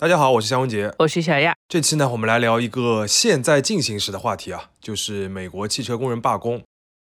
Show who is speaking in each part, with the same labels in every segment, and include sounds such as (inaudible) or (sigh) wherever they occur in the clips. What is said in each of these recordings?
Speaker 1: 大家好，我是夏文杰，
Speaker 2: 我是小亚。
Speaker 1: 这期呢，我们来聊一个现在进行时的话题啊，就是美国汽车工人罢工。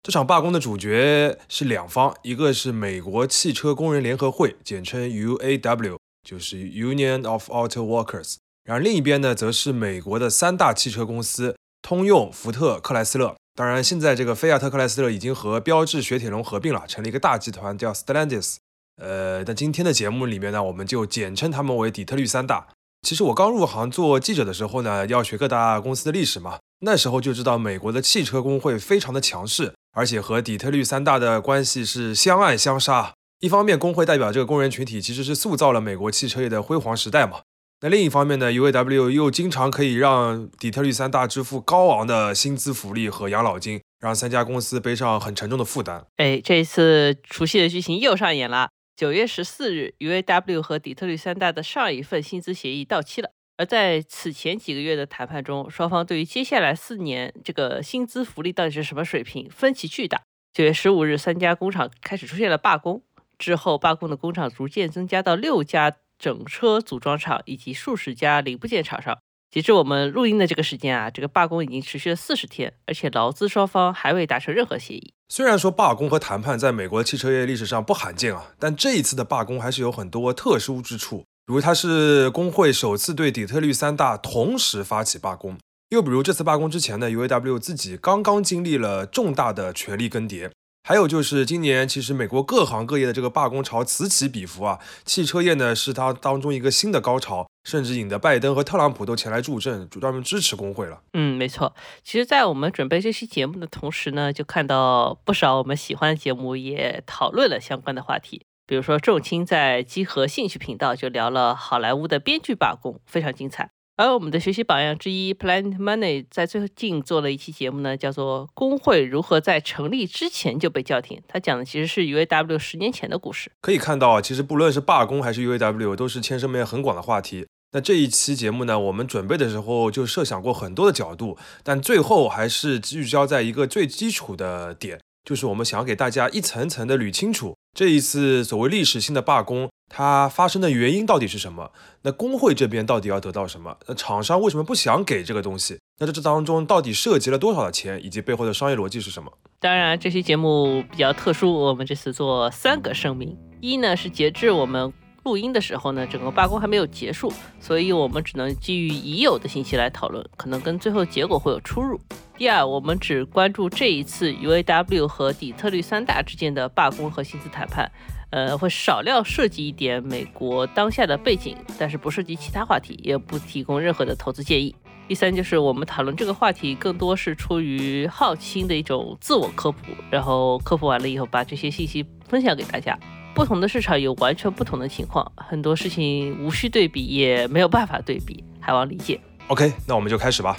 Speaker 1: 这场罢工的主角是两方，一个是美国汽车工人联合会，简称 UAW，就是 Union of Auto Workers。然后另一边呢，则是美国的三大汽车公司：通用、福特、克莱斯勒。当然，现在这个菲亚特克莱斯勒已经和标致雪铁龙合并了，成了一个大集团，叫 Stellantis。呃，那今天的节目里面呢，我们就简称他们为底特律三大。其实我刚入行做记者的时候呢，要学各大公司的历史嘛，那时候就知道美国的汽车工会非常的强势，而且和底特律三大的关系是相爱相杀。一方面，工会代表这个工人群体，其实是塑造了美国汽车业的辉煌时代嘛。那另一方面呢，UAW 又经常可以让底特律三大支付高昂的薪资福利和养老金，让三家公司背上很沉重的负担。
Speaker 2: 哎，这一次熟悉的剧情又上演了。九月十四日，UAW 和底特律三大的上一份薪资协议到期了。而在此前几个月的谈判中，双方对于接下来四年这个薪资福利到底是什么水平分歧巨大。九月十五日，三家工厂开始出现了罢工，之后罢工的工厂逐渐增加到六家整车组装厂以及数十家零部件厂商。截至我们录音的这个时间啊，这个罢工已经持续了四十天，而且劳资双方还未达成任何协议。
Speaker 1: 虽然说罢工和谈判在美国汽车业历史上不罕见啊，但这一次的罢工还是有很多特殊之处。比如它是工会首次对底特律三大同时发起罢工，又比如这次罢工之前呢，UAW 自己刚刚经历了重大的权力更迭。还有就是今年，其实美国各行各业的这个罢工潮此起彼伏啊，汽车业呢是它当中一个新的高潮，甚至引得拜登和特朗普都前来助阵，专门支持工会了。
Speaker 2: 嗯，没错。其实，在我们准备这期节目的同时呢，就看到不少我们喜欢的节目也讨论了相关的话题，比如说重青在集合兴趣频道就聊了好莱坞的编剧罢工，非常精彩。而我们的学习榜样之一 Planet Money 在最近做了一期节目呢，叫做《工会如何在成立之前就被叫停》。他讲的其实是 UAW 十年前的故事。
Speaker 1: 可以看到啊，其实不论是罢工还是 UAW，都是牵涉面很广的话题。那这一期节目呢，我们准备的时候就设想过很多的角度，但最后还是聚焦在一个最基础的点，就是我们想要给大家一层层的捋清楚这一次所谓历史性的罢工。它发生的原因到底是什么？那工会这边到底要得到什么？那厂商为什么不想给这个东西？那在这当中到底涉及了多少的钱，以及背后的商业逻辑是什么？
Speaker 2: 当然，这期节目比较特殊，我们这次做三个声明：一呢是截至我们录音的时候呢，整个罢工还没有结束，所以我们只能基于已有的信息来讨论，可能跟最后结果会有出入。第二，我们只关注这一次 UAW 和底特律三大之间的罢工和薪资谈判。呃，会少量涉及一点美国当下的背景，但是不涉及其他话题，也不提供任何的投资建议。第三，就是我们讨论这个话题更多是出于好奇心的一种自我科普，然后科普完了以后，把这些信息分享给大家。不同的市场有完全不同的情况，很多事情无需对比，也没有办法对比，还望理解。
Speaker 1: OK，那我们就开始吧。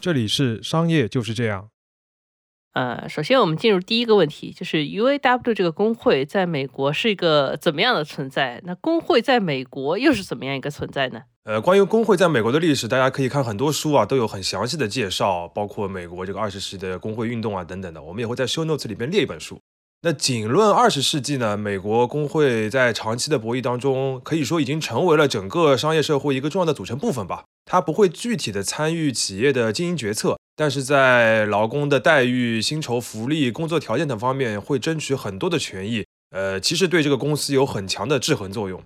Speaker 1: 这里是商业就是这样。
Speaker 2: 呃，首先我们进入第一个问题，就是 UAW 这个工会在美国是一个怎么样的存在？那工会在美国又是怎么样一个存在呢？
Speaker 1: 呃，关于工会在美国的历史，大家可以看很多书啊，都有很详细的介绍，包括美国这个二十世纪的工会运动啊等等的。我们也会在 Show Notes 里边列一本书。那仅论二十世纪呢，美国工会在长期的博弈当中，可以说已经成为了整个商业社会一个重要的组成部分吧。它不会具体的参与企业的经营决策，但是在劳工的待遇、薪酬、福利、工作条件等方面会争取很多的权益。呃，其实对这个公司有很强的制衡作用。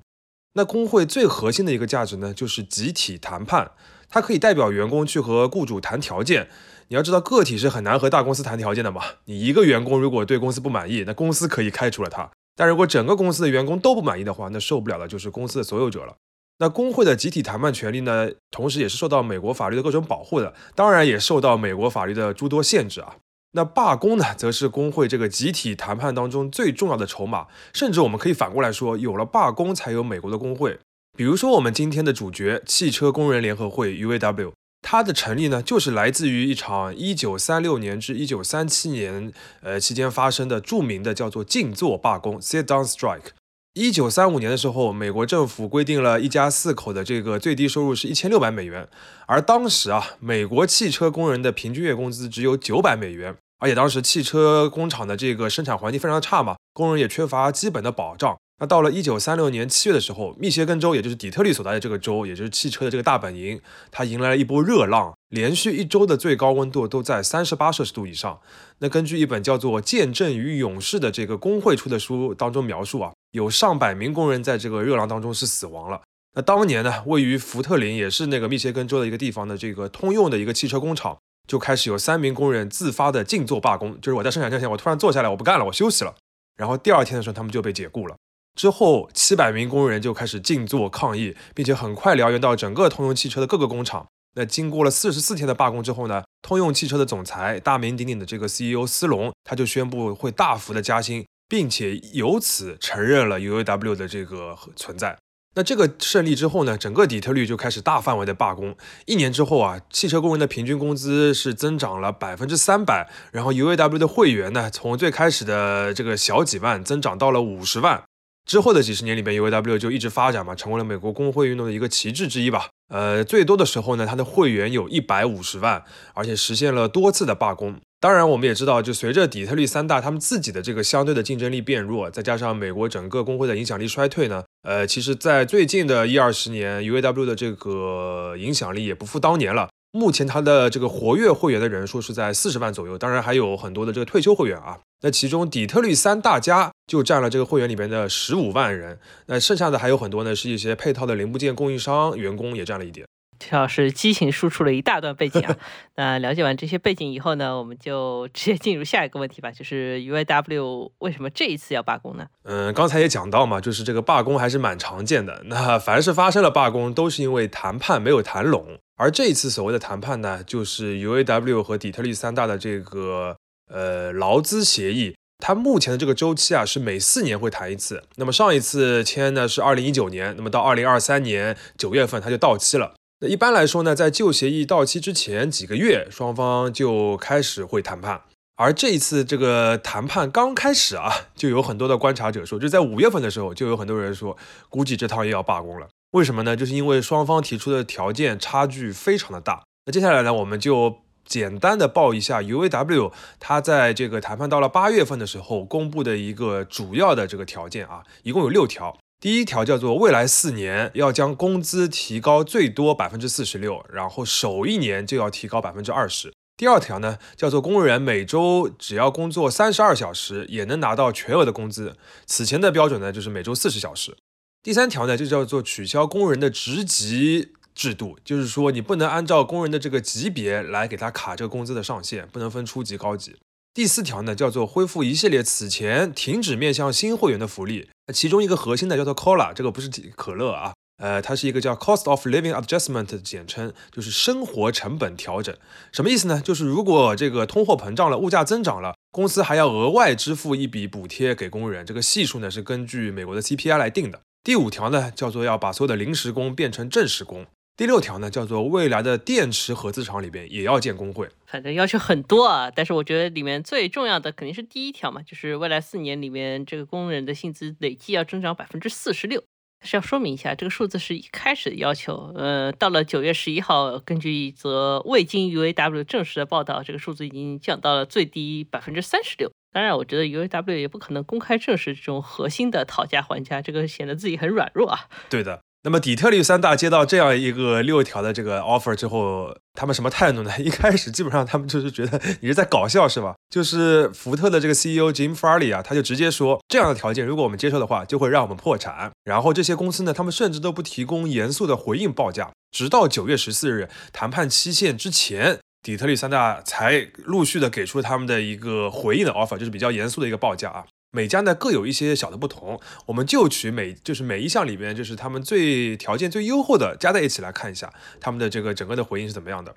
Speaker 1: 那工会最核心的一个价值呢，就是集体谈判，它可以代表员工去和雇主谈条件。你要知道，个体是很难和大公司谈条件的嘛。你一个员工如果对公司不满意，那公司可以开除了他；但如果整个公司的员工都不满意的话，那受不了的就是公司的所有者了。那工会的集体谈判权利呢，同时也是受到美国法律的各种保护的，当然也受到美国法律的诸多限制啊。那罢工呢，则是工会这个集体谈判当中最重要的筹码，甚至我们可以反过来说，有了罢工才有美国的工会。比如说我们今天的主角——汽车工人联合会 （UAW）。它的成立呢，就是来自于一场一九三六年至一九三七年，呃期间发生的著名的叫做静坐罢工 （Sit Down Strike）。一九三五年的时候，美国政府规定了一家四口的这个最低收入是一千六百美元，而当时啊，美国汽车工人的平均月工资只有九百美元，而且当时汽车工厂的这个生产环境非常差嘛，工人也缺乏基本的保障。那到了一九三六年七月的时候，密歇根州，也就是底特律所在的这个州，也就是汽车的这个大本营，它迎来了一波热浪，连续一周的最高温度都在三十八摄氏度以上。那根据一本叫做《见证与勇士》的这个工会出的书当中描述啊，有上百名工人在这个热浪当中是死亡了。那当年呢，位于福特林，也是那个密歇根州的一个地方的这个通用的一个汽车工厂，就开始有三名工人自发的静坐罢工，就是我在生产线前，我突然坐下来，我不干了，我休息了。然后第二天的时候，他们就被解雇了。之后，七百名工人就开始静坐抗议，并且很快燎原到整个通用汽车的各个工厂。那经过了四十四天的罢工之后呢，通用汽车的总裁大名鼎鼎的这个 CEO 斯隆，他就宣布会大幅的加薪，并且由此承认了 UAW 的这个存在。那这个胜利之后呢，整个底特律就开始大范围的罢工。一年之后啊，汽车工人的平均工资是增长了百分之三百，然后 UAW 的会员呢，从最开始的这个小几万增长到了五十万。之后的几十年里边，UAW 就一直发展嘛，成为了美国工会运动的一个旗帜之一吧。呃，最多的时候呢，它的会员有一百五十万，而且实现了多次的罢工。当然，我们也知道，就随着底特律三大他们自己的这个相对的竞争力变弱，再加上美国整个工会的影响力衰退呢，呃，其实，在最近的一二十年，UAW 的这个影响力也不复当年了。目前它的这个活跃会员的人数是在四十万左右，当然还有很多的这个退休会员啊。那其中底特律三大家就占了这个会员里边的十五万人，那剩下的还有很多呢，是一些配套的零部件供应商员工也占了一点。
Speaker 2: 陈老师激情输出了一大段背景啊。(laughs) 那了解完这些背景以后呢，我们就直接进入下一个问题吧，就是 UAW 为什么这一次要罢工呢？
Speaker 1: 嗯，刚才也讲到嘛，就是这个罢工还是蛮常见的。(laughs) 那凡是发生了罢工，都是因为谈判没有谈拢。而这一次所谓的谈判呢，就是 UAW 和底特律三大的这个呃劳资协议。它目前的这个周期啊，是每四年会谈一次。那么上一次签呢是二零一九年，那么到二零二三年九月份它就到期了。一般来说呢，在旧协议到期之前几个月，双方就开始会谈判。而这一次这个谈判刚开始啊，就有很多的观察者说，就在五月份的时候，就有很多人说，估计这趟又要罢工了。为什么呢？就是因为双方提出的条件差距非常的大。那接下来呢，我们就简单的报一下 UAW 它在这个谈判到了八月份的时候公布的一个主要的这个条件啊，一共有六条。第一条叫做未来四年要将工资提高最多百分之四十六，然后首一年就要提高百分之二十。第二条呢叫做工人每周只要工作三十二小时也能拿到全额的工资，此前的标准呢就是每周四十小时。第三条呢，就叫做取消工人的职级制度，就是说你不能按照工人的这个级别来给他卡这个工资的上限，不能分初级、高级。第四条呢，叫做恢复一系列此前停止面向新会员的福利，其中一个核心的叫做 COLA，这个不是可乐啊，呃，它是一个叫 Cost of Living Adjustment 的简称，就是生活成本调整。什么意思呢？就是如果这个通货膨胀了，物价增长了，公司还要额外支付一笔补贴给工人，这个系数呢是根据美国的 CPI 来定的。第五条呢，叫做要把所有的临时工变成正式工。第六条呢，叫做未来的电池合资厂里边也要建工会。
Speaker 2: 反正要求很多啊，但是我觉得里面最重要的肯定是第一条嘛，就是未来四年里面这个工人的薪资累计要增长百分之四十六。是要说明一下，这个数字是一开始的要求。呃，到了九月十一号，根据一则未经 UAW 正式的报道，这个数字已经降到了最低百分之三十六。当然，我觉得 UAW 也不可能公开证实这种核心的讨价还价，这个显得自己很软弱啊。
Speaker 1: 对的。那么底特律三大接到这样一个六条的这个 offer 之后，他们什么态度呢？(laughs) 一开始基本上他们就是觉得你是在搞笑，是吧？就是福特的这个 CEO Jim Farley 啊，他就直接说，这样的条件如果我们接受的话，就会让我们破产。然后这些公司呢，他们甚至都不提供严肃的回应报价，直到九月十四日谈判期限之前。底特律三大才陆续的给出他们的一个回应的 offer，就是比较严肃的一个报价啊。每家呢各有一些小的不同，我们就取每就是每一项里边就是他们最条件最优厚的加在一起来看一下他们的这个整个的回应是怎么样的。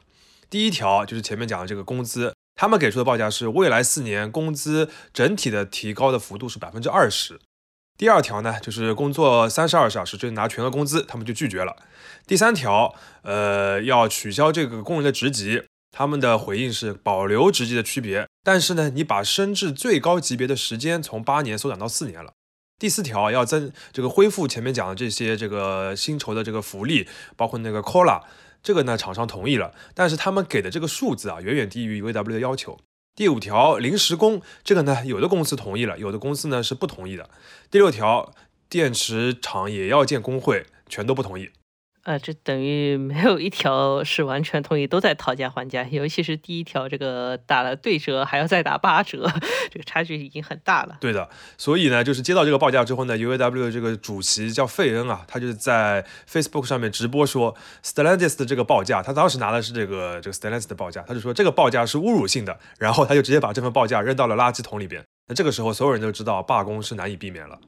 Speaker 1: 第一条就是前面讲的这个工资，他们给出的报价是未来四年工资整体的提高的幅度是百分之二十。第二条呢就是工作三十二小时就拿全额工资，他们就拒绝了。第三条，呃，要取消这个工人的职级。他们的回应是保留职级的区别，但是呢，你把升至最高级别的时间从八年缩短到四年了。第四条要增这个恢复前面讲的这些这个薪酬的这个福利，包括那个 COLA，这个呢厂商同意了，但是他们给的这个数字啊远远低于 UAW 的要求。第五条临时工，这个呢有的公司同意了，有的公司呢是不同意的。第六条电池厂也要建工会，全都不同意。
Speaker 2: 呃，这等于没有一条是完全同意，都在讨价还价。尤其是第一条，这个打了对折，还要再打八折，这个差距已经很大了。
Speaker 1: 对的，所以呢，就是接到这个报价之后呢，UAW 的这个主席叫费恩啊，他就在 Facebook 上面直播说 Stellantis 的这个报价，他当时拿的是这个这个 Stellantis 的报价，他就说这个报价是侮辱性的，然后他就直接把这份报价扔到了垃圾桶里边。那这个时候，所有人都知道罢工是难以避免了。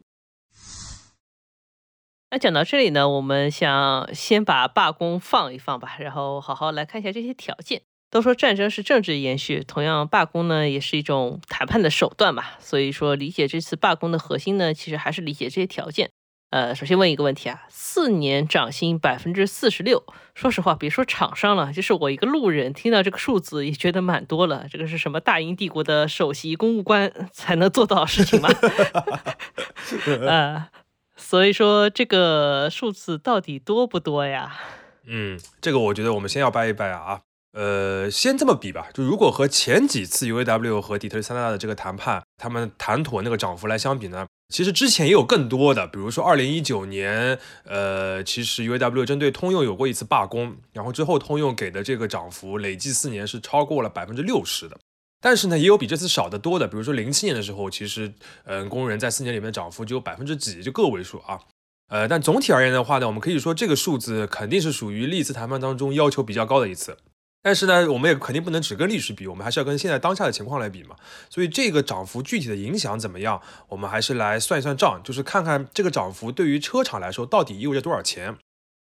Speaker 2: 那讲到这里呢，我们想先把罢工放一放吧，然后好好来看一下这些条件。都说战争是政治延续，同样罢工呢也是一种谈判的手段嘛。所以说，理解这次罢工的核心呢，其实还是理解这些条件。呃，首先问一个问题啊，四年涨薪百分之四十六，说实话，别说厂商了，就是我一个路人听到这个数字也觉得蛮多了。这个是什么大英帝国的首席公务官才能做到的事情吗？(laughs) (laughs) 呃。所以说这个数字到底多不多呀？(laughs)
Speaker 1: 嗯，这个我觉得我们先要掰一掰啊。呃，先这么比吧，就如果和前几次 UAW 和底特律三大的这个谈判，他们谈妥那个涨幅来相比呢，其实之前也有更多的，比如说二零一九年，呃，其实 UAW 针对通用有过一次罢工，然后之后通用给的这个涨幅累计四年是超过了百分之六十的。但是呢，也有比这次少得多的，比如说零七年的时候，其实，嗯，工人在四年里面涨幅只有百分之几，就个位数啊。呃，但总体而言的话呢，我们可以说这个数字肯定是属于历次谈判当中要求比较高的一次。但是呢，我们也肯定不能只跟历史比，我们还是要跟现在当下的情况来比嘛。所以这个涨幅具体的影响怎么样，我们还是来算一算账，就是看看这个涨幅对于车厂来说到底意味着多少钱。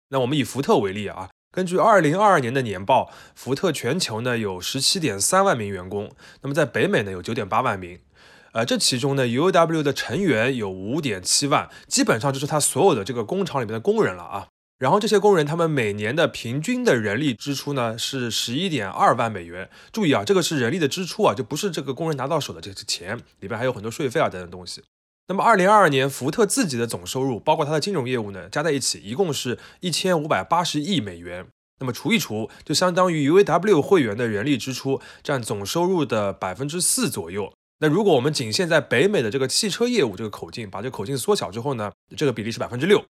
Speaker 1: 那我们以福特为例啊。根据二零二二年的年报，福特全球呢有十七点三万名员工，那么在北美呢有九点八万名，呃，这其中呢 UAW 的成员有五点七万，基本上就是他所有的这个工厂里面的工人了啊。然后这些工人他们每年的平均的人力支出呢是十一点二万美元，注意啊，这个是人力的支出啊，就不是这个工人拿到手的这个钱，里边还有很多税费啊等等东西。那么，二零二二年福特自己的总收入，包括它的金融业务呢，加在一起，一共是一千五百八十亿美元。那么除一除，就相当于 UAW 会员的人力支出占总收入的百分之四左右。那如果我们仅限在北美的这个汽车业务这个口径，把这口径缩小之后呢，这个比例是百分之六。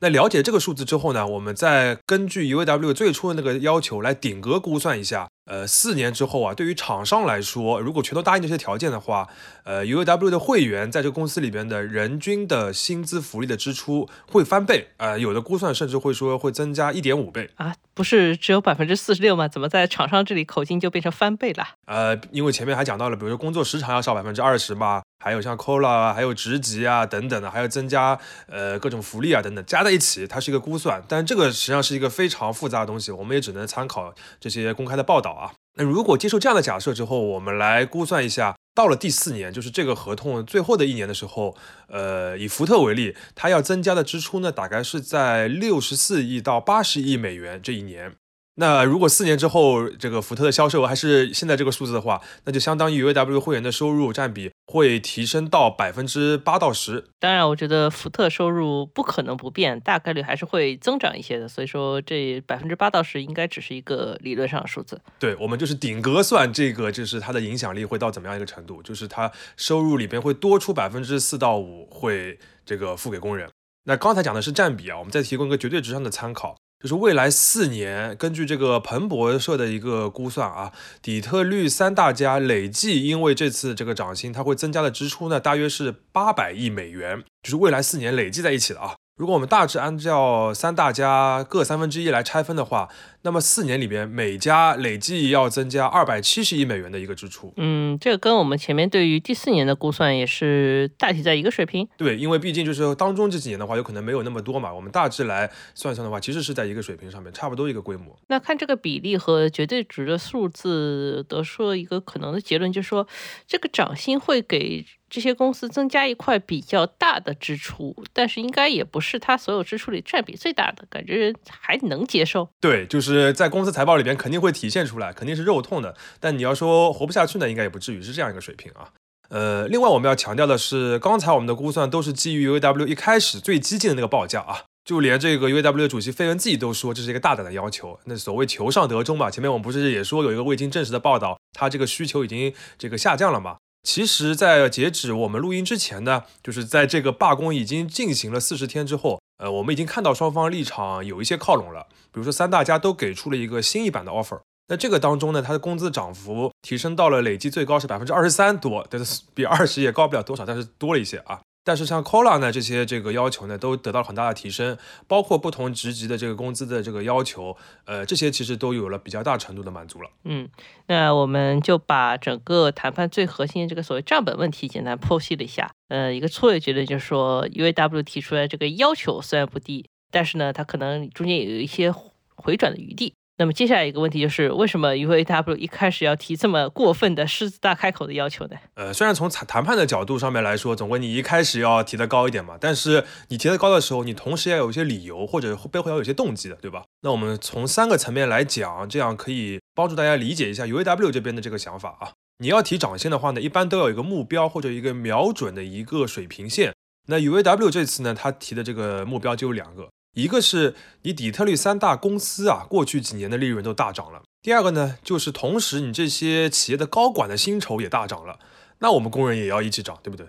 Speaker 1: 那了解这个数字之后呢，我们再根据 UAW 最初的那个要求来顶格估算一下。呃，四年之后啊，对于厂商来说，如果全都答应这些条件的话，呃，UAW 的会员在这个公司里边的人均的薪资福利的支出会翻倍，呃，有的估算甚至会说会增加一点五倍
Speaker 2: 啊，不是只有百分之四十六吗？怎么在厂商这里口径就变成翻倍了？
Speaker 1: 呃，因为前面还讲到了，比如说工作时长要少百分之二十嘛，还有像 COLA 啊，还有职级啊等等的，还要增加呃各种福利啊等等，加在一起它是一个估算，但这个实际上是一个非常复杂的东西，我们也只能参考这些公开的报道。那如果接受这样的假设之后，我们来估算一下，到了第四年，就是这个合同最后的一年的时候，呃，以福特为例，它要增加的支出呢，大概是在六十四亿到八十亿美元这一年。那如果四年之后这个福特的销售额还是现在这个数字的话，那就相当于 UAW 会员的收入占比会提升到百分之八到十。
Speaker 2: 当然，我觉得福特收入不可能不变，大概率还是会增长一些的。所以说，这百分之八到十应该只是一个理论上的数字。
Speaker 1: 对，我们就是顶格算这个，就是它的影响力会到怎么样一个程度？就是它收入里边会多出百分之四到五会这个付给工人。那刚才讲的是占比啊，我们再提供一个绝对值上的参考。就是未来四年，根据这个彭博社的一个估算啊，底特律三大家累计因为这次这个涨薪，它会增加的支出呢，大约是八百亿美元，就是未来四年累计在一起的啊。如果我们大致按照三大家各三分之一来拆分的话，那么四年里边每家累计要增加二百七十亿美元的一个支出。
Speaker 2: 嗯，这个跟我们前面对于第四年的估算也是大体在一个水平。
Speaker 1: 对，因为毕竟就是当中这几年的话，有可能没有那么多嘛。我们大致来算算的话，其实是在一个水平上面，差不多一个规模。
Speaker 2: 那看这个比例和绝对值的数字，得出一个可能的结论，就是说这个涨薪会给。这些公司增加一块比较大的支出，但是应该也不是它所有支出里占比最大的，感觉还能接受。
Speaker 1: 对，就是是在公司财报里边肯定会体现出来，肯定是肉痛的。但你要说活不下去呢，应该也不至于是这样一个水平啊。呃，另外我们要强调的是，刚才我们的估算都是基于 UAW 一开始最激进的那个报价啊，就连这个 UAW 主席费恩自己都说这是一个大胆的要求。那所谓求上得中嘛，前面我们不是也说有一个未经证实的报道，他这个需求已经这个下降了嘛？其实，在截止我们录音之前呢，就是在这个罢工已经进行了四十天之后，呃，我们已经看到双方立场有一些靠拢了。比如说三大家都给出了一个新一版的 offer。那这个当中呢，它的工资涨幅提升到了累计最高是百分之二十三多，但是比二十也高不了多少，但是多了一些啊。但是像 c o l a 呢这些这个要求呢，都得到了很大的提升，包括不同职级的这个工资的这个要求，呃，这些其实都有了比较大程度的满足了。
Speaker 2: 嗯，那我们就把整个谈判最核心的这个所谓账本问题简单剖析了一下。呃，一个错位结论就是说，UAW 提出来这个要求虽然不低，但是呢，它可能中间有一些回转的余地。那么接下来一个问题就是，为什么 UAW 一开始要提这么过分的狮子大开口的要求呢？
Speaker 1: 呃，虽然从谈谈判的角度上面来说，总归你一开始要提的高一点嘛，但是你提的高的时候，你同时要有一些理由或者背后要有些动机的，对吧？那我们从三个层面来讲，这样可以帮助大家理解一下 UAW 这边的这个想法啊。你要提涨薪的话呢，一般都有一个目标或者一个瞄准的一个水平线。那 UAW 这次呢，他提的这个目标就有两个。一个是你底特律三大公司啊，过去几年的利润都大涨了。第二个呢，就是同时你这些企业的高管的薪酬也大涨了，那我们工人也要一起涨，对不对？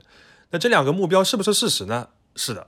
Speaker 1: 那这两个目标是不是事实呢？是的，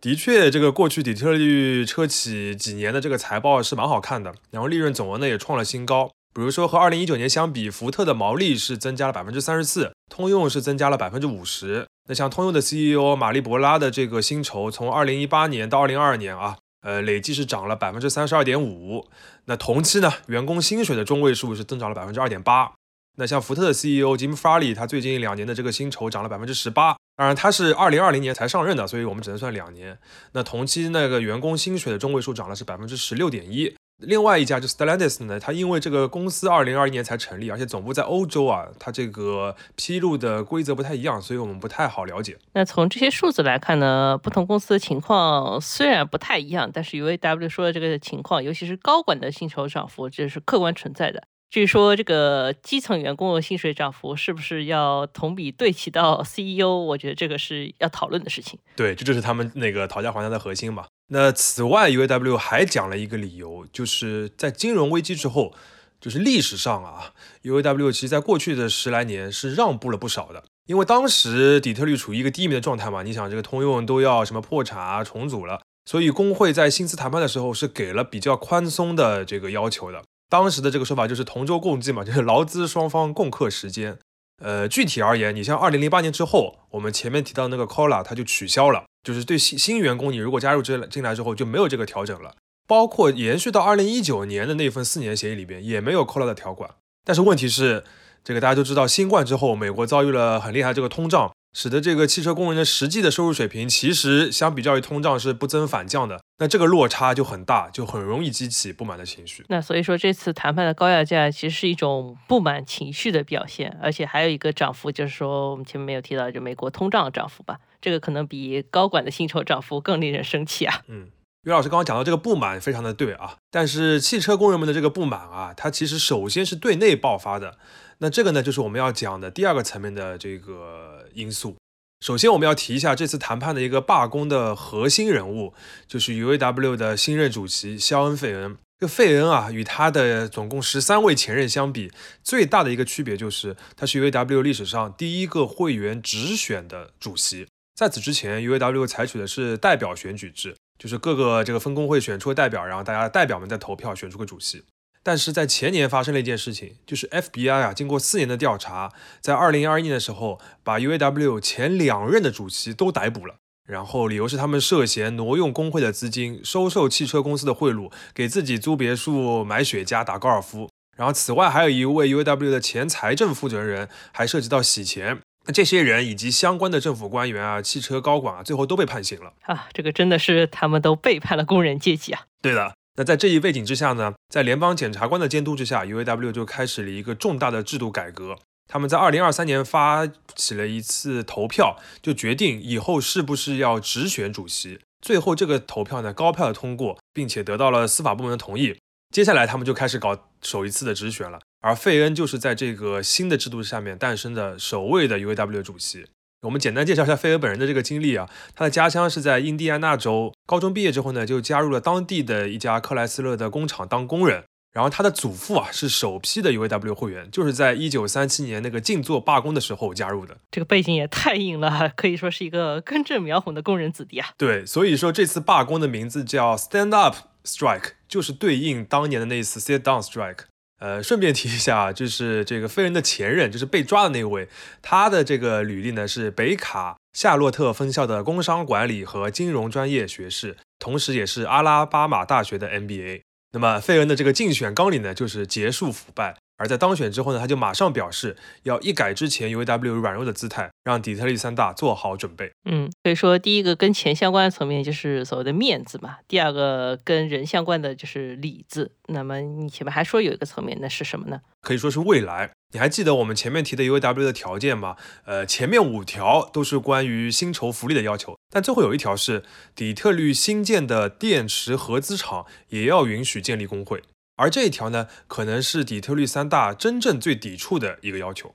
Speaker 1: 的确，这个过去底特律车企几年的这个财报是蛮好看的，然后利润总额呢也创了新高。比如说和二零一九年相比，福特的毛利是增加了百分之三十四，通用是增加了百分之五十。那像通用的 CEO 玛丽博拉的这个薪酬，从二零一八年到二零二二年啊，呃，累计是涨了百分之三十二点五。那同期呢，员工薪水的中位数是增长了百分之二点八。那像福特的 CEO Jim Farley，他最近两年的这个薪酬涨了百分之十八。当然他是二零二零年才上任的，所以我们只能算两年。那同期那个员工薪水的中位数涨了是百分之十六点一。另外一家就 Stellantis 呢，它因为这个公司二零二一年才成立，而且总部在欧洲啊，它这个披露的规则不太一样，所以我们不太好了解。
Speaker 2: 那从这些数字来看呢，不同公司的情况虽然不太一样，但是 UAW 说的这个情况，尤其是高管的薪酬涨幅，这是客观存在的。至于说这个基层员工的薪水涨幅是不是要同比对齐到 CEO，我觉得这个是要讨论的事情。
Speaker 1: 对，这就是他们那个讨价还价的核心嘛。那此外，UAW 还讲了一个理由，就是在金融危机之后，就是历史上啊，UAW 其实在过去的十来年是让步了不少的，因为当时底特律处于一个低迷的状态嘛，你想这个通用都要什么破产啊、重组了，所以工会在薪资谈判的时候是给了比较宽松的这个要求的。当时的这个说法就是同舟共济嘛，就是劳资双方共克时艰。呃，具体而言，你像二零零八年之后，我们前面提到那个 COLA 它就取消了。就是对新新员工，你如果加入进进来之后就没有这个调整了，包括延续到二零一九年的那份四年协议里边也没有扣 a 的条款。但是问题是，这个大家都知道，新冠之后，美国遭遇了很厉害这个通胀，使得这个汽车工人的实际的收入水平其实相比较于通胀是不增反降的。那这个落差就很大，就很容易激起不满的情绪。
Speaker 2: 那所以说，这次谈判的高压价其实是一种不满情绪的表现，而且还有一个涨幅，就是说我们前面没有提到，就美国通胀的涨幅吧。这个可能比高管的薪酬涨幅更令人生气啊！
Speaker 1: 嗯，于老师刚刚讲到这个不满非常的对啊，但是汽车工人们的这个不满啊，它其实首先是对内爆发的。那这个呢，就是我们要讲的第二个层面的这个因素。首先我们要提一下这次谈判的一个罢工的核心人物，就是 UAW 的新任主席肖恩·费恩。这个费恩啊，与他的总共十三位前任相比，最大的一个区别就是他是 UAW 历史上第一个会员直选的主席。在此之前，UAW 采取的是代表选举制，就是各个这个分工会选出代表，然后大家代表们再投票选出个主席。但是在前年发生了一件事情，就是 FBI 啊，经过四年的调查，在二零二一年的时候，把 UAW 前两任的主席都逮捕了，然后理由是他们涉嫌挪用工会的资金，收受汽车公司的贿赂，给自己租别墅、买雪茄、打高尔夫。然后此外还有一位 UAW 的前财政负责人，还涉及到洗钱。那这些人以及相关的政府官员啊、汽车高管啊，最后都被判刑了
Speaker 2: 啊！这个真的是他们都背叛了工人阶级啊！
Speaker 1: 对的。那在这一背景之下呢，在联邦检察官的监督之下，UAW 就开始了一个重大的制度改革。他们在二零二三年发起了一次投票，就决定以后是不是要直选主席。最后这个投票呢，高票的通过，并且得到了司法部门的同意。接下来他们就开始搞首一次的直选了。而费恩就是在这个新的制度下面诞生的首位的 UAW 主席。我们简单介绍一下费恩本人的这个经历啊，他的家乡是在印第安纳州，高中毕业之后呢，就加入了当地的一家克莱斯勒的工厂当工人。然后他的祖父啊是首批的 UAW 会员，就是在一九三七年那个静坐罢工的时候加入的。
Speaker 2: 这个背景也太硬了，可以说是一个根正苗红的工人子弟啊。
Speaker 1: 对，所以说这次罢工的名字叫 Stand Up Strike，就是对应当年的那一次 Sit Down Strike。呃，顺便提一下啊，就是这个飞人的前任，就是被抓的那位，他的这个履历呢是北卡夏洛特分校的工商管理和金融专业学士，同时也是阿拉巴马大学的 MBA。那么费恩的这个竞选纲领呢，就是结束腐败。而在当选之后呢，他就马上表示要一改之前 UAW 软弱的姿态，让底特律三大做好准备。
Speaker 2: 嗯，所以说第一个跟钱相关的层面就是所谓的面子嘛，第二个跟人相关的就是里子。那么你前面还说有一个层面，那是什么呢？
Speaker 1: 可以说是未来。你还记得我们前面提的 UAW 的条件吗？呃，前面五条都是关于薪酬福利的要求，但最后有一条是底特律新建的电池合资厂也要允许建立工会。而这一条呢，可能是底特律三大真正最抵触的一个要求。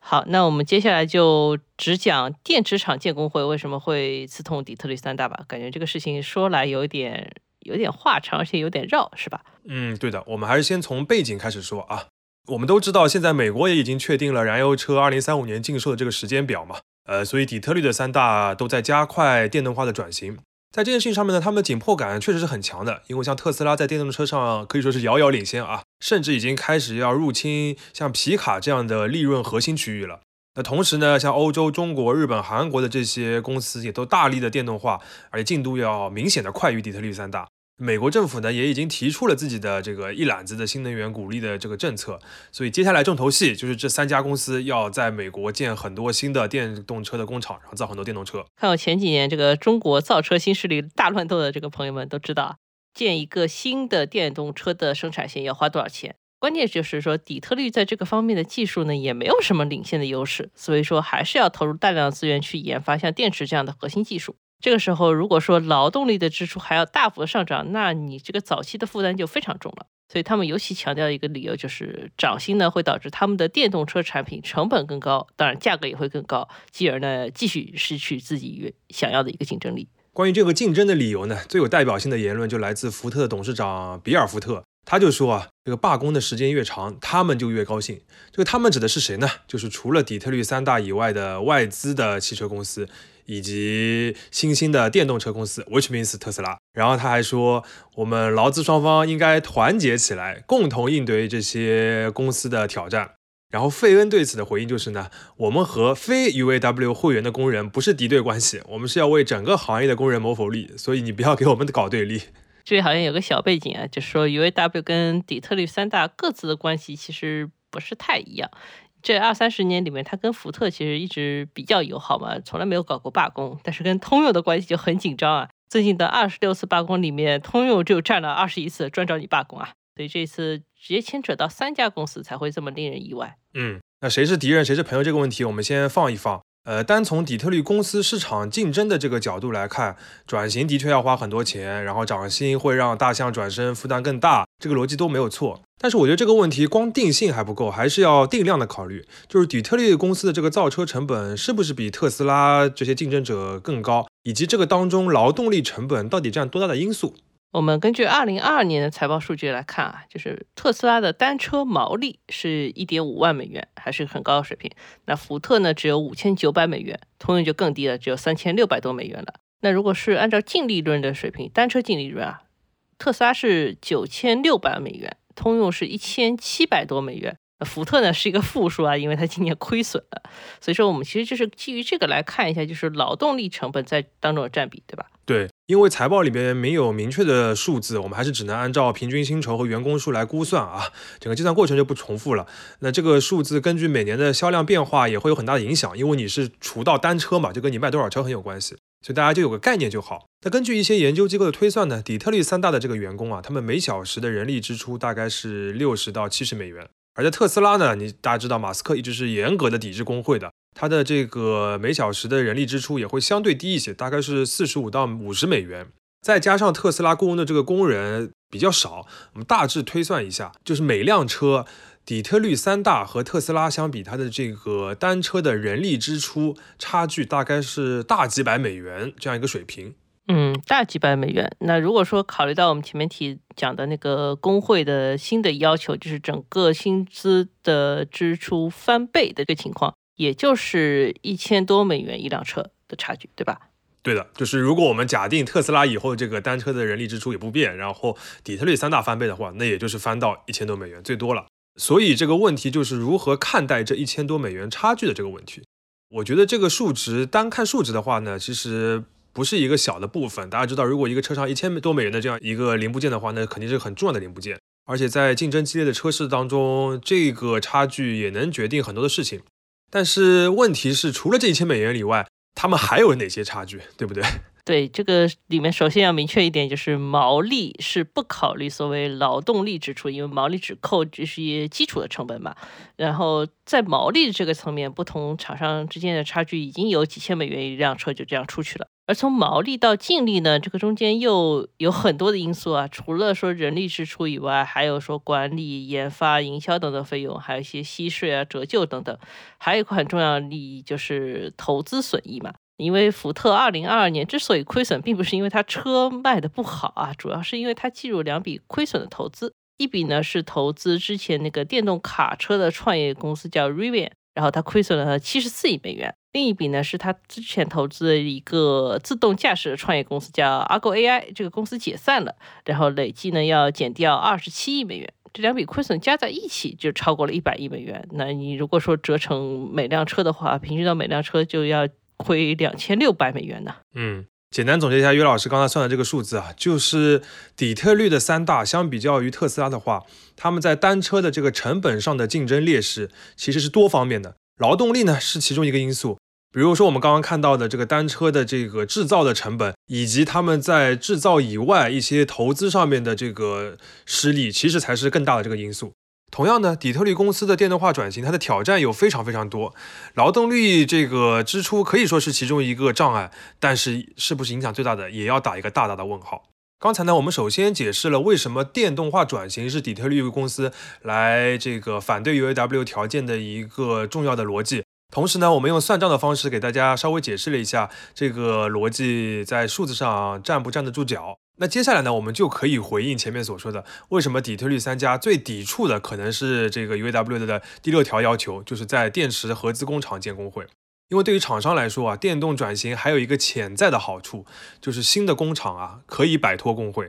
Speaker 2: 好，那我们接下来就只讲电池厂建工会为什么会刺痛底特律三大吧。感觉这个事情说来有点有点话长，而且有点绕，是吧？
Speaker 1: 嗯，对的。我们还是先从背景开始说啊。我们都知道，现在美国也已经确定了燃油车二零三五年禁售的这个时间表嘛。呃，所以底特律的三大都在加快电动化的转型。在这件事情上面呢，他们的紧迫感确实是很强的，因为像特斯拉在电动车上可以说是遥遥领先啊，甚至已经开始要入侵像皮卡这样的利润核心区域了。那同时呢，像欧洲、中国、日本、韩国的这些公司也都大力的电动化，而且进度要明显的快于底特律三大。美国政府呢也已经提出了自己的这个一揽子的新能源鼓励的这个政策，所以接下来重头戏就是这三家公司要在美国建很多新的电动车的工厂，然后造很多电动车。
Speaker 2: 看我前几年这个中国造车新势力大乱斗的这个朋友们都知道，建一个新的电动车的生产线要花多少钱。关键就是说，底特律在这个方面的技术呢也没有什么领先的优势，所以说还是要投入大量资源去研发像电池这样的核心技术。这个时候，如果说劳动力的支出还要大幅的上涨，那你这个早期的负担就非常重了。所以他们尤其强调一个理由，就是涨薪呢会导致他们的电动车产品成本更高，当然价格也会更高，继而呢继续失去自己想要的一个竞争力。
Speaker 1: 关于这个竞争的理由呢，最有代表性的言论就来自福特的董事长比尔福特，他就说啊，这个罢工的时间越长，他们就越高兴。这个他们指的是谁呢？就是除了底特律三大以外的外资的汽车公司。以及新兴的电动车公司，which means 特斯拉。然后他还说，我们劳资双方应该团结起来，共同应对这些公司的挑战。然后费恩对此的回应就是呢，我们和非 UAW 会员的工人不是敌对关系，(laughs) 我们是要为整个行业的工人谋福利，所以你不要给我们搞对立。
Speaker 2: 这里好像有个小背景啊，就是说 UAW 跟底特律三大各自的关系其实不是太一样。这二三十年里面，他跟福特其实一直比较友好嘛，从来没有搞过罢工。但是跟通用的关系就很紧张啊。最近的二十六次罢工里面，通用就占了二十一次，专找你罢工啊。所以这次直接牵扯到三家公司，才会这么令人意外。
Speaker 1: 嗯，那谁是敌人，谁是朋友这个问题，我们先放一放。呃，单从底特律公司市场竞争的这个角度来看，转型的确要花很多钱，然后涨薪会让大象转身负担更大，这个逻辑都没有错。但是我觉得这个问题光定性还不够，还是要定量的考虑，就是底特律公司的这个造车成本是不是比特斯拉这些竞争者更高，以及这个当中劳动力成本到底占多大的因素。
Speaker 2: 我们根据二零二二年的财报数据来看啊，就是特斯拉的单车毛利是一点五万美元，还是很高的水平。那福特呢，只有五千九百美元，通用就更低了，只有三千六百多美元了。那如果是按照净利润的水平，单车净利润啊，特斯拉是九千六百美元，通用是一千七百多美元。福特呢是一个负数啊，因为它今年亏损了。所以说，我们其实就是基于这个来看一下，就是劳动力成本在当中的占比，对吧？
Speaker 1: 对，因为财报里边没有明确的数字，我们还是只能按照平均薪酬和员工数来估算啊。整个计算过程就不重复了。那这个数字根据每年的销量变化也会有很大的影响，因为你是除到单车嘛，就跟你卖多少车很有关系。所以大家就有个概念就好。那根据一些研究机构的推算呢，底特律三大的这个员工啊，他们每小时的人力支出大概是六十到七十美元。而在特斯拉呢，你大家知道，马斯克一直是严格的抵制工会的，他的这个每小时的人力支出也会相对低一些，大概是四十五到五十美元。再加上特斯拉雇佣的这个工人，比较少。我们大致推算一下，就是每辆车，底特律三大和特斯拉相比，它的这个单车的人力支出差距大概是大几百美元这样一个水平。
Speaker 2: 嗯，大几百美元。那如果说考虑到我们前面提讲的那个工会的新的要求，就是整个薪资的支出翻倍的这个情况，也就是一千多美元一辆车的差距，对吧？
Speaker 1: 对的，就是如果我们假定特斯拉以后这个单车的人力支出也不变，然后底特律三大翻倍的话，那也就是翻到一千多美元最多了。所以这个问题就是如何看待这一千多美元差距的这个问题。我觉得这个数值单看数值的话呢，其实不是一个小的部分。大家知道，如果一个车上一千多美元的这样一个零部件的话，那肯定是很重要的零部件。而且在竞争激烈的车市当中，这个差距也能决定很多的事情。但是问题是，除了这一千美元以外，他们还有哪些差距，对不对？(laughs)
Speaker 2: 对，这个里面首先要明确一点，就是毛利是不考虑所谓劳动力支出，因为毛利只扣这些基础的成本嘛。然后在毛利这个层面，不同厂商之间的差距已经有几千美元一辆车就这样出去了。而从毛利到净利呢，这个中间又有很多的因素啊，除了说人力支出以外，还有说管理、研发、营销等等费用，还有一些息税啊、折旧等等。还有一个很重要的利益就是投资损益嘛。因为福特二零二二年之所以亏损，并不是因为它车卖的不好啊，主要是因为它计入两笔亏损的投资，一笔呢是投资之前那个电动卡车的创业公司叫 Rivian，然后它亏损了七十四亿美元；另一笔呢是他之前投资的一个自动驾驶的创业公司叫 Argo AI，这个公司解散了，然后累计呢要减掉二十七亿美元，这两笔亏损加在一起就超过了一百亿美元。那你如果说折成每辆车的话，平均到每辆车就要。亏两千六百美元呢。
Speaker 1: 嗯，简单总结一下，约老师刚才算的这个数字啊，就是底特律的三大相比较于特斯拉的话，他们在单车的这个成本上的竞争劣势其实是多方面的。劳动力呢是其中一个因素，比如说我们刚刚看到的这个单车的这个制造的成本，以及他们在制造以外一些投资上面的这个失利，其实才是更大的这个因素。同样呢，底特律公司的电动化转型，它的挑战有非常非常多，劳动力这个支出可以说是其中一个障碍，但是是不是影响最大的，也要打一个大大的问号。刚才呢，我们首先解释了为什么电动化转型是底特律公司来这个反对 UAW 条件的一个重要的逻辑。同时呢，我们用算账的方式给大家稍微解释了一下这个逻辑在数字上站不站得住脚。那接下来呢，我们就可以回应前面所说的，为什么底特律三家最抵触的可能是这个 UAW 的第六条要求，就是在电池合资工厂建工会。因为对于厂商来说啊，电动转型还有一个潜在的好处，就是新的工厂啊可以摆脱工会。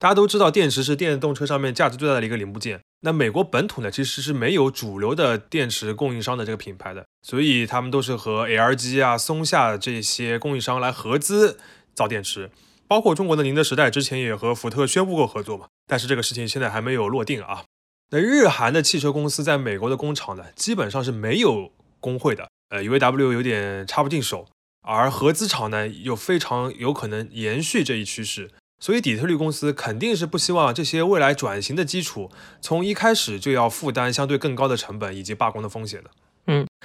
Speaker 1: 大家都知道，电池是电动车上面价值最大的一个零部件。那美国本土呢，其实是没有主流的电池供应商的这个品牌的，所以他们都是和 LG 啊、松下这些供应商来合资造电池。包括中国的宁德时代之前也和福特宣布过合作嘛，但是这个事情现在还没有落定啊。那日韩的汽车公司在美国的工厂呢，基本上是没有工会的，呃，UAW 有点插不进手，而合资厂呢又非常有可能延续这一趋势。所以底特律公司肯定是不希望这些未来转型的基础从一开始就要负担相对更高的成本以及罢工的风险的。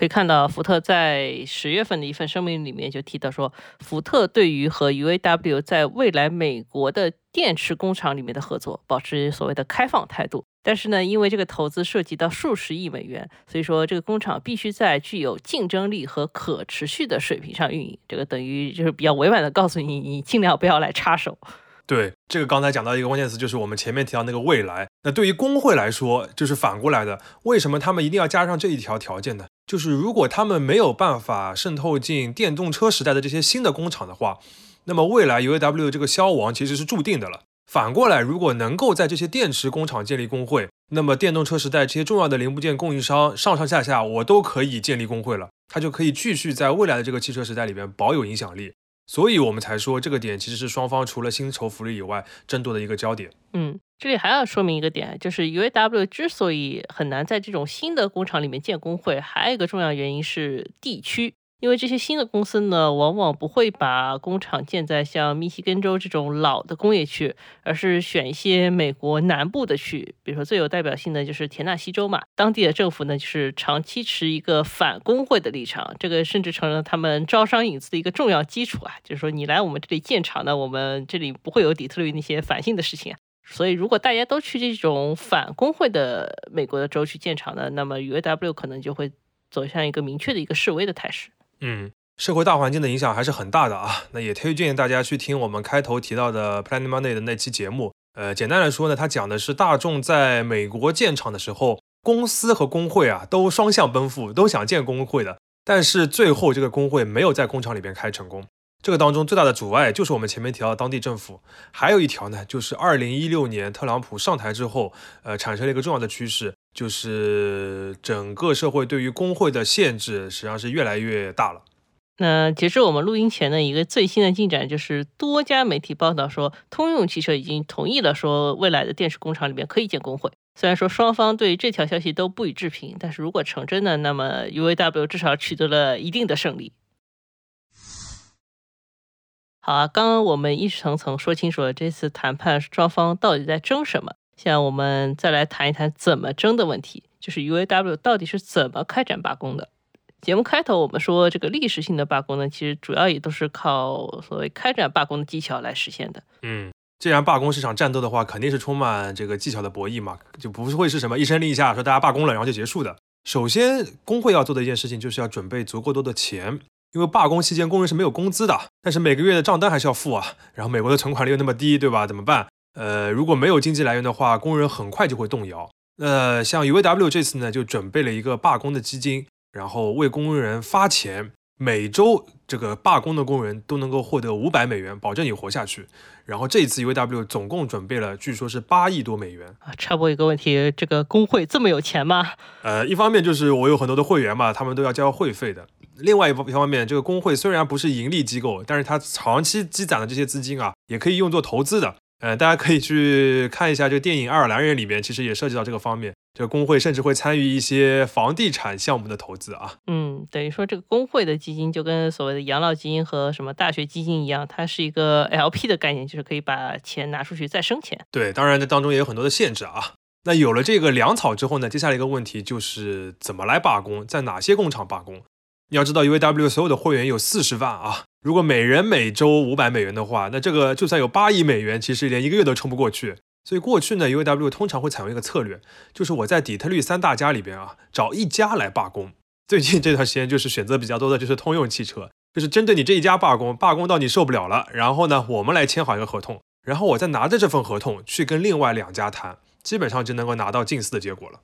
Speaker 2: 可以看到福特在十月份的一份声明里面就提到说，福特对于和 UAW 在未来美国的电池工厂里面的合作保持所谓的开放态度。但是呢，因为这个投资涉及到数十亿美元，所以说这个工厂必须在具有竞争力和可持续的水平上运营。这个等于就是比较委婉的告诉你，你尽量不要来插手。
Speaker 1: 对，这个刚才讲到一个关键词，就是我们前面提到那个未来。那对于工会来说，就是反过来的。为什么他们一定要加上这一条条件呢？就是如果他们没有办法渗透进电动车时代的这些新的工厂的话，那么未来 UAW 这个消亡其实是注定的了。反过来，如果能够在这些电池工厂建立工会，那么电动车时代这些重要的零部件供应商上上下下我都可以建立工会了，它就可以继续在未来的这个汽车时代里边保有影响力。所以我们才说这个点其实是双方除了薪酬福利以外争夺的一个焦点。
Speaker 2: 嗯，这里还要说明一个点，就是 UAW 之所以很难在这种新的工厂里面建工会，还有一个重要原因是地区。因为这些新的公司呢，往往不会把工厂建在像密西根州这种老的工业区，而是选一些美国南部的区，比如说最有代表性的就是田纳西州嘛。当地的政府呢，就是长期持一个反工会的立场，这个甚至成了他们招商引资的一个重要基础啊。就是说，你来我们这里建厂呢，我们这里不会有底特律那些烦心的事情啊。所以如果大家都去这种反工会的美国的州去建厂呢，那么 UAW 可能就会走向一个明确的一个示威的态势。
Speaker 1: 嗯，社会大环境的影响还是很大的啊。那也推荐大家去听我们开头提到的 Planet Money 的那期节目。呃，简单来说呢，它讲的是大众在美国建厂的时候，公司和工会啊都双向奔赴，都想建工会的，但是最后这个工会没有在工厂里边开成功。这个当中最大的阻碍就是我们前面提到当地政府，还有一条呢，就是二零一六年特朗普上台之后，呃，产生了一个重要的趋势，就是整个社会对于工会的限制实际上是越来越大了。
Speaker 2: 那截至我们录音前的一个最新的进展，就是多家媒体报道说，通用汽车已经同意了，说未来的电池工厂里面可以建工会。虽然说双方对这条消息都不予置评，但是如果成真的，那么 UAW 至少取得了一定的胜利。好啊，刚刚我们一层层说清楚了这次谈判双方到底在争什么，现在我们再来谈一谈怎么争的问题，就是 UAW 到底是怎么开展罢工的。节目开头我们说，这个历史性的罢工呢，其实主要也都是靠所谓开展罢工的技巧来实现的。
Speaker 1: 嗯，既然罢工是场战斗的话，肯定是充满这个技巧的博弈嘛，就不会是什么一声令下说大家罢工了，然后就结束的。首先，工会要做的一件事情就是要准备足够多的钱。因为罢工期间工人是没有工资的，但是每个月的账单还是要付啊。然后美国的存款率又那么低，对吧？怎么办？呃，如果没有经济来源的话，工人很快就会动摇。那像 UAW 这次呢，就准备了一个罢工的基金，然后为工人发钱，每周这个罢工的工人都能够获得五百美元，保证你活下去。然后这一次 UAW 总共准备了，据说是八亿多美元
Speaker 2: 啊。插播一个问题，这个工会这么有钱吗？
Speaker 1: 呃，一方面就是我有很多的会员嘛，他们都要交会费的。另外一方面，这个工会虽然不是盈利机构，但是它长期积攒的这些资金啊，也可以用作投资的。呃，大家可以去看一下这个电影《爱尔兰人》里面，其实也涉及到这个方面。这个工会甚至会参与一些房地产项目的投资啊。
Speaker 2: 嗯，等于说这个工会的基金就跟所谓的养老基金和什么大学基金一样，它是一个 LP 的概念，就是可以把钱拿出去再生钱。
Speaker 1: 对，当然这当中也有很多的限制啊。那有了这个粮草之后呢，接下来一个问题就是怎么来罢工，在哪些工厂罢工？你要知道，UAW 所有的会员有四十万啊。如果每人每周五百美元的话，那这个就算有八亿美元，其实连一个月都撑不过去。所以过去呢，UAW 通常会采用一个策略，就是我在底特律三大家里边啊，找一家来罢工。最近这段时间就是选择比较多的，就是通用汽车，就是针对你这一家罢工，罢工到你受不了了，然后呢，我们来签好一个合同，然后我再拿着这份合同去跟另外两家谈，基本上就能够拿到近似的结果了。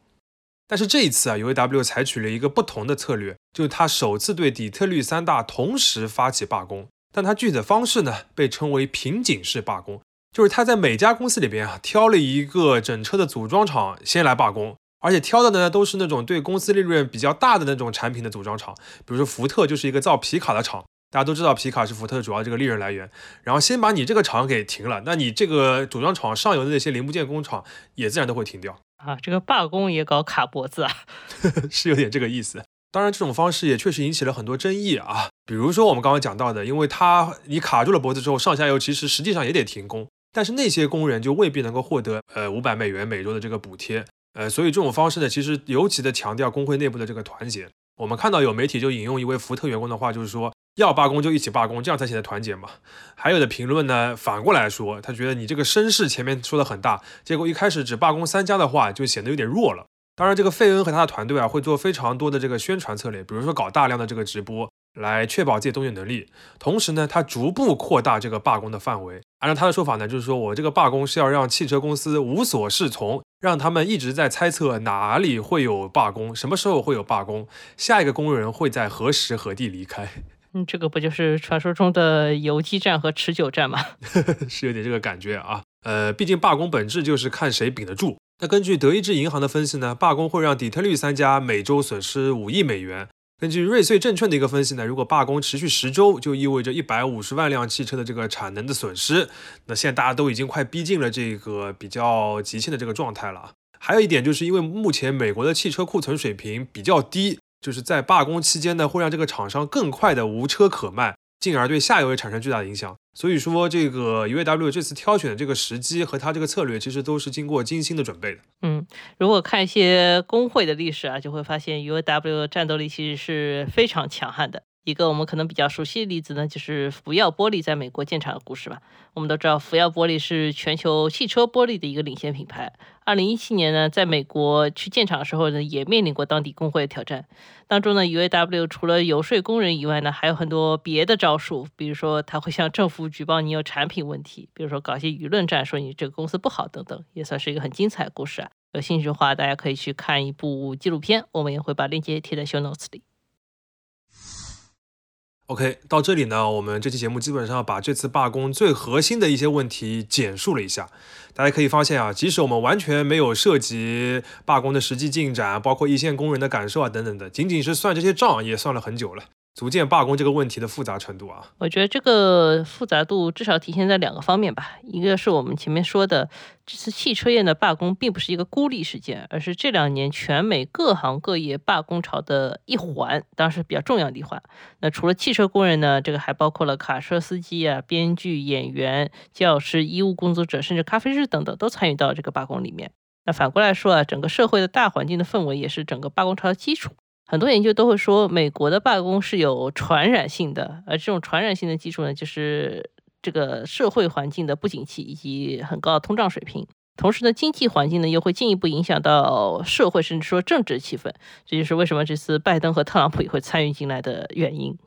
Speaker 1: 但是这一次啊，UAW 采取了一个不同的策略，就是他首次对底特律三大同时发起罢工。但他具体的方式呢，被称为瓶颈式罢工，就是他在每家公司里边啊，挑了一个整车的组装厂先来罢工，而且挑的呢都是那种对公司利润比较大的那种产品的组装厂，比如说福特就是一个造皮卡的厂，大家都知道皮卡是福特的主要这个利润来源。然后先把你这个厂给停了，那你这个组装厂上游的那些零部件工厂也自然都会停掉。
Speaker 2: 啊，这个罢工也搞卡脖子啊，(laughs)
Speaker 1: 是有点这个意思。当然，这种方式也确实引起了很多争议啊。比如说我们刚刚讲到的，因为他你卡住了脖子之后，上下游其实实际上也得停工，但是那些工人就未必能够获得呃五百美元每周的这个补贴。呃，所以这种方式呢，其实尤其的强调工会内部的这个团结。我们看到有媒体就引用一位福特员工的话，就是说。要罢工就一起罢工，这样才显得团结嘛。还有的评论呢，反过来说，他觉得你这个声势前面说的很大，结果一开始只罢工三家的话，就显得有点弱了。当然，这个费恩和他的团队啊，会做非常多的这个宣传策略，比如说搞大量的这个直播，来确保自己的动员能力。同时呢，他逐步扩大这个罢工的范围。按照他的说法呢，就是说我这个罢工是要让汽车公司无所适从，让他们一直在猜测哪里会有罢工，什么时候会有罢工，下一个工人会在何时何地离开。(laughs)
Speaker 2: 嗯，这个不就是传说中的游击战和持久战吗？(laughs)
Speaker 1: 是有点这个感觉啊。呃，毕竟罢工本质就是看谁顶得住。那根据德意志银行的分析呢，罢工会让底特律三家每周损失五亿美元。根据瑞穗证券的一个分析呢，如果罢工持续十周，就意味着一百五十万辆汽车的这个产能的损失。那现在大家都已经快逼近了这个比较急切的这个状态了。还有一点就是因为目前美国的汽车库存水平比较低。就是在罢工期间呢，会让这个厂商更快的无车可卖，进而对下游也产生巨大的影响。所以说，这个 UAW 这次挑选的这个时机和他这个策略，其实都是经过精心的准备的。
Speaker 2: 嗯，如果看一些工会的历史啊，就会发现 UAW 战斗力其实是非常强悍的。一个我们可能比较熟悉的例子呢，就是福耀玻璃在美国建厂的故事吧。我们都知道，福耀玻璃是全球汽车玻璃的一个领先品牌。二零一七年呢，在美国去建厂的时候呢，也面临过当地工会的挑战。当中呢，UAW 除了游说工人以外呢，还有很多别的招数，比如说他会向政府举报你有产品问题，比如说搞一些舆论战，说你这个公司不好等等，也算是一个很精彩的故事啊。有兴趣的话，大家可以去看一部纪录片，我们也会把链接贴在 show notes 里。
Speaker 1: OK，到这里呢，我们这期节目基本上把这次罢工最核心的一些问题简述了一下。大家可以发现啊，即使我们完全没有涉及罢工的实际进展，包括一线工人的感受啊等等的，仅仅是算这些账也算了很久了。足见罢工这个问题的复杂程度啊！
Speaker 2: 我觉得这个复杂度至少体现在两个方面吧。一个是我们前面说的，这次汽车业的罢工并不是一个孤立事件，而是这两年全美各行各业罢工潮的一环，当时比较重要的一环。那除了汽车工人呢，这个还包括了卡车司机啊、编剧、演员、教师、医务工作者，甚至咖啡师等等，都参与到这个罢工里面。那反过来说啊，整个社会的大环境的氛围也是整个罢工潮的基础。很多研究都会说，美国的罢工是有传染性的，而这种传染性的基础呢，就是这个社会环境的不景气以及很高的通胀水平。同时呢，经济环境呢又会进一步影响到社会，甚至说政治气氛。这就是为什么这次拜登和特朗普也会参与进来的原因。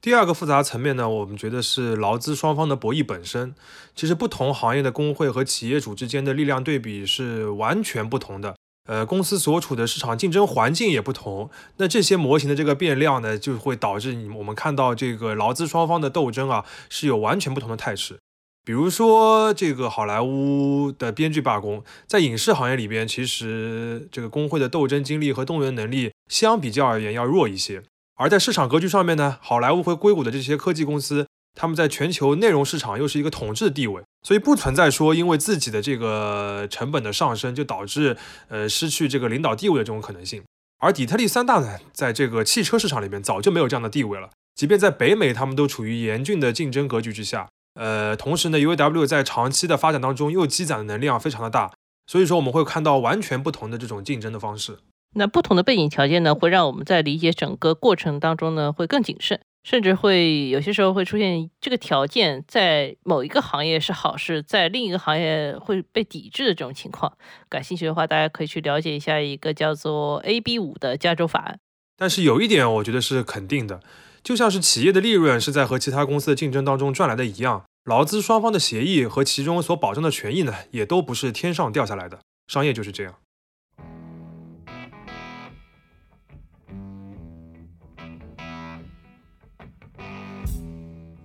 Speaker 1: 第二个复杂层面呢，我们觉得是劳资双方的博弈本身。其实不同行业的工会和企业主之间的力量对比是完全不同的。呃，公司所处的市场竞争环境也不同，那这些模型的这个变量呢，就会导致你我们看到这个劳资双方的斗争啊，是有完全不同的态势。比如说这个好莱坞的编剧罢工，在影视行业里边，其实这个工会的斗争精力和动员能力相比较而言要弱一些。而在市场格局上面呢，好莱坞和硅谷的这些科技公司。他们在全球内容市场又是一个统治的地位，所以不存在说因为自己的这个成本的上升就导致呃失去这个领导地位的这种可能性。而底特律三大呢，在这个汽车市场里面早就没有这样的地位了。即便在北美，他们都处于严峻的竞争格局之下。呃，同时呢，UAW 在长期的发展当中又积攒的能量非常的大，所以说我们会看到完全不同的这种竞争的方式。
Speaker 2: 那不同的背景条件呢，会让我们在理解整个过程当中呢，会更谨慎。甚至会有些时候会出现这个条件在某一个行业是好事，在另一个行业会被抵制的这种情况。感兴趣的话，大家可以去了解一下一个叫做 AB 五的加州法案。
Speaker 1: 但是有一点，我觉得是肯定的，就像是企业的利润是在和其他公司的竞争当中赚来的一样，劳资双方的协议和其中所保障的权益呢，也都不是天上掉下来的。商业就是这样。